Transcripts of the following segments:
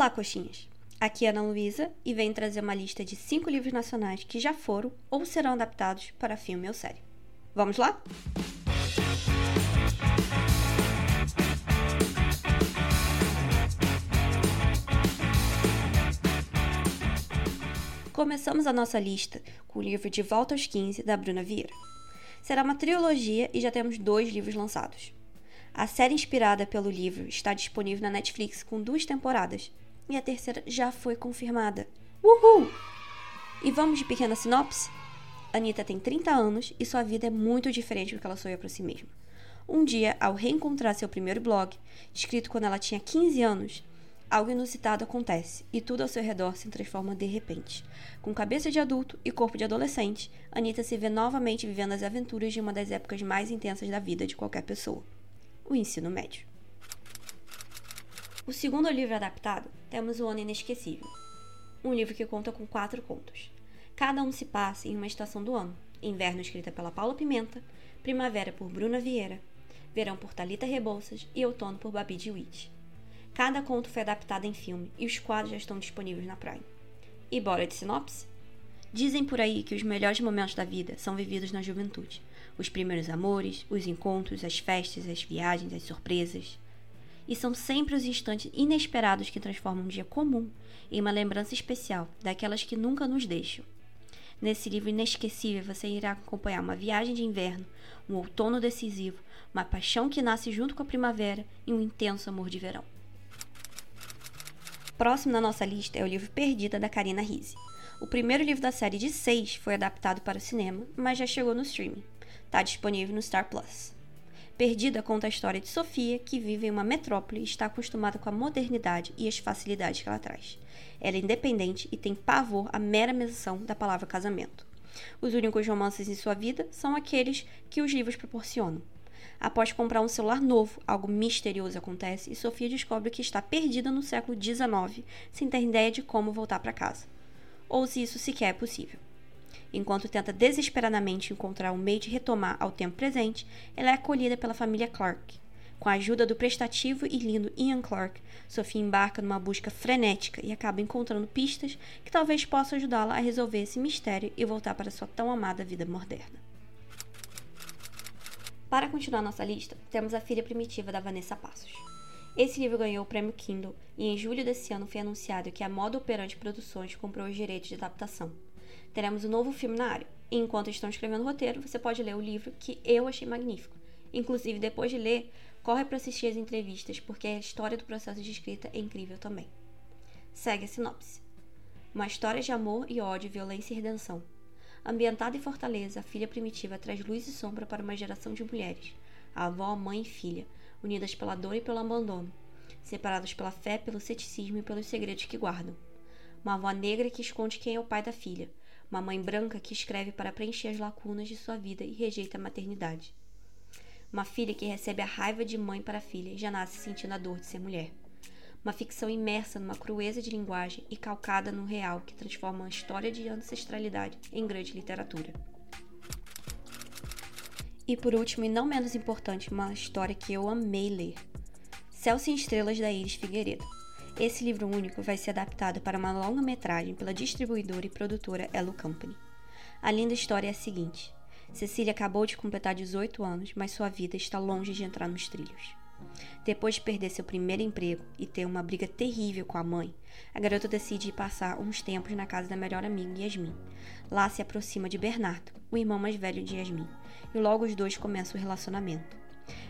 Olá, coxinhas! Aqui é Ana Luísa e venho trazer uma lista de cinco livros nacionais que já foram ou serão adaptados para filme ou série. Vamos lá? Começamos a nossa lista com o livro De Volta aos 15, da Bruna Vieira. Será uma trilogia e já temos dois livros lançados. A série inspirada pelo livro está disponível na Netflix com duas temporadas e a terceira já foi confirmada. Uhul! E vamos de pequena sinopse? Anitta tem 30 anos e sua vida é muito diferente do que ela sonhou para si mesma. Um dia, ao reencontrar seu primeiro blog, escrito quando ela tinha 15 anos, algo inusitado acontece e tudo ao seu redor se transforma de repente. Com cabeça de adulto e corpo de adolescente, Anitta se vê novamente vivendo as aventuras de uma das épocas mais intensas da vida de qualquer pessoa o ensino médio. O segundo livro adaptado temos O Ano Inesquecível, um livro que conta com quatro contos. Cada um se passa em uma estação do ano: inverno escrita pela Paula Pimenta, primavera por Bruna Vieira, verão por Talita Rebouças e outono por Babi de Witt. Cada conto foi adaptado em filme e os quadros já estão disponíveis na Prime. E bora de sinopse? Dizem por aí que os melhores momentos da vida são vividos na juventude os primeiros amores, os encontros, as festas, as viagens, as surpresas. E são sempre os instantes inesperados que transformam um dia comum em uma lembrança especial, daquelas que nunca nos deixam. Nesse livro inesquecível, você irá acompanhar uma viagem de inverno, um outono decisivo, uma paixão que nasce junto com a primavera e um intenso amor de verão. Próximo na nossa lista é o livro Perdida da Karina Risse. O primeiro livro da série de seis foi adaptado para o cinema, mas já chegou no streaming. Está disponível no Star Plus. Perdida conta a história de Sofia, que vive em uma metrópole e está acostumada com a modernidade e as facilidades que ela traz. Ela é independente e tem pavor à mera menção da palavra casamento. Os únicos romances em sua vida são aqueles que os livros proporcionam. Após comprar um celular novo, algo misterioso acontece e Sofia descobre que está perdida no século XIX, sem ter ideia de como voltar para casa. Ou se isso sequer é possível. Enquanto tenta desesperadamente encontrar um meio de retomar ao tempo presente, ela é acolhida pela família Clark. Com a ajuda do prestativo e lindo Ian Clark, Sophie embarca numa busca frenética e acaba encontrando pistas que talvez possam ajudá-la a resolver esse mistério e voltar para sua tão amada vida moderna. Para continuar nossa lista, temos A Filha Primitiva da Vanessa Passos. Esse livro ganhou o prêmio Kindle e em julho desse ano foi anunciado que a Moda Operante Produções comprou os direitos de adaptação teremos um novo filme na área. Enquanto estão escrevendo o roteiro, você pode ler o livro que eu achei magnífico. Inclusive, depois de ler, corre para assistir as entrevistas, porque a história do processo de escrita é incrível também. Segue a sinopse. Uma história de amor e ódio, violência e redenção. Ambientada em Fortaleza, a filha primitiva traz luz e sombra para uma geração de mulheres, a avó, mãe e filha, unidas pela dor e pelo abandono, separadas pela fé, pelo ceticismo e pelos segredos que guardam. Uma avó negra que esconde quem é o pai da filha, uma mãe branca que escreve para preencher as lacunas de sua vida e rejeita a maternidade. Uma filha que recebe a raiva de mãe para filha e já nasce sentindo a dor de ser mulher. Uma ficção imersa numa crueza de linguagem e calcada no real que transforma a história de ancestralidade em grande literatura. E por último, e não menos importante, uma história que eu amei ler. Céu sem Estrelas da Iris Figueiredo. Esse livro único vai ser adaptado para uma longa-metragem pela distribuidora e produtora Elo Company. A linda história é a seguinte: Cecília acabou de completar 18 anos, mas sua vida está longe de entrar nos trilhos. Depois de perder seu primeiro emprego e ter uma briga terrível com a mãe, a garota decide passar uns tempos na casa da melhor amiga Yasmin. Lá se aproxima de Bernardo, o irmão mais velho de Yasmin, e logo os dois começam o relacionamento.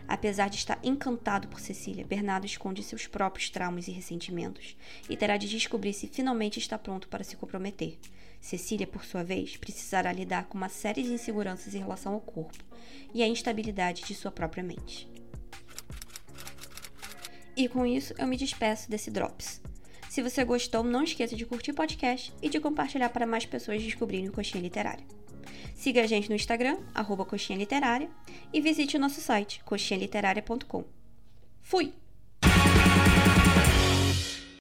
Apesar de estar encantado por Cecília, Bernardo esconde seus próprios traumas e ressentimentos e terá de descobrir se finalmente está pronto para se comprometer. Cecília, por sua vez, precisará lidar com uma série de inseguranças em relação ao corpo e a instabilidade de sua própria mente. E com isso eu me despeço desse Drops. Se você gostou, não esqueça de curtir o podcast e de compartilhar para mais pessoas descobrirem o Coxinha Literária. Siga a gente no Instagram, arroba Coxinha Literária, e visite o nosso site, coxinhaliterária.com. Fui!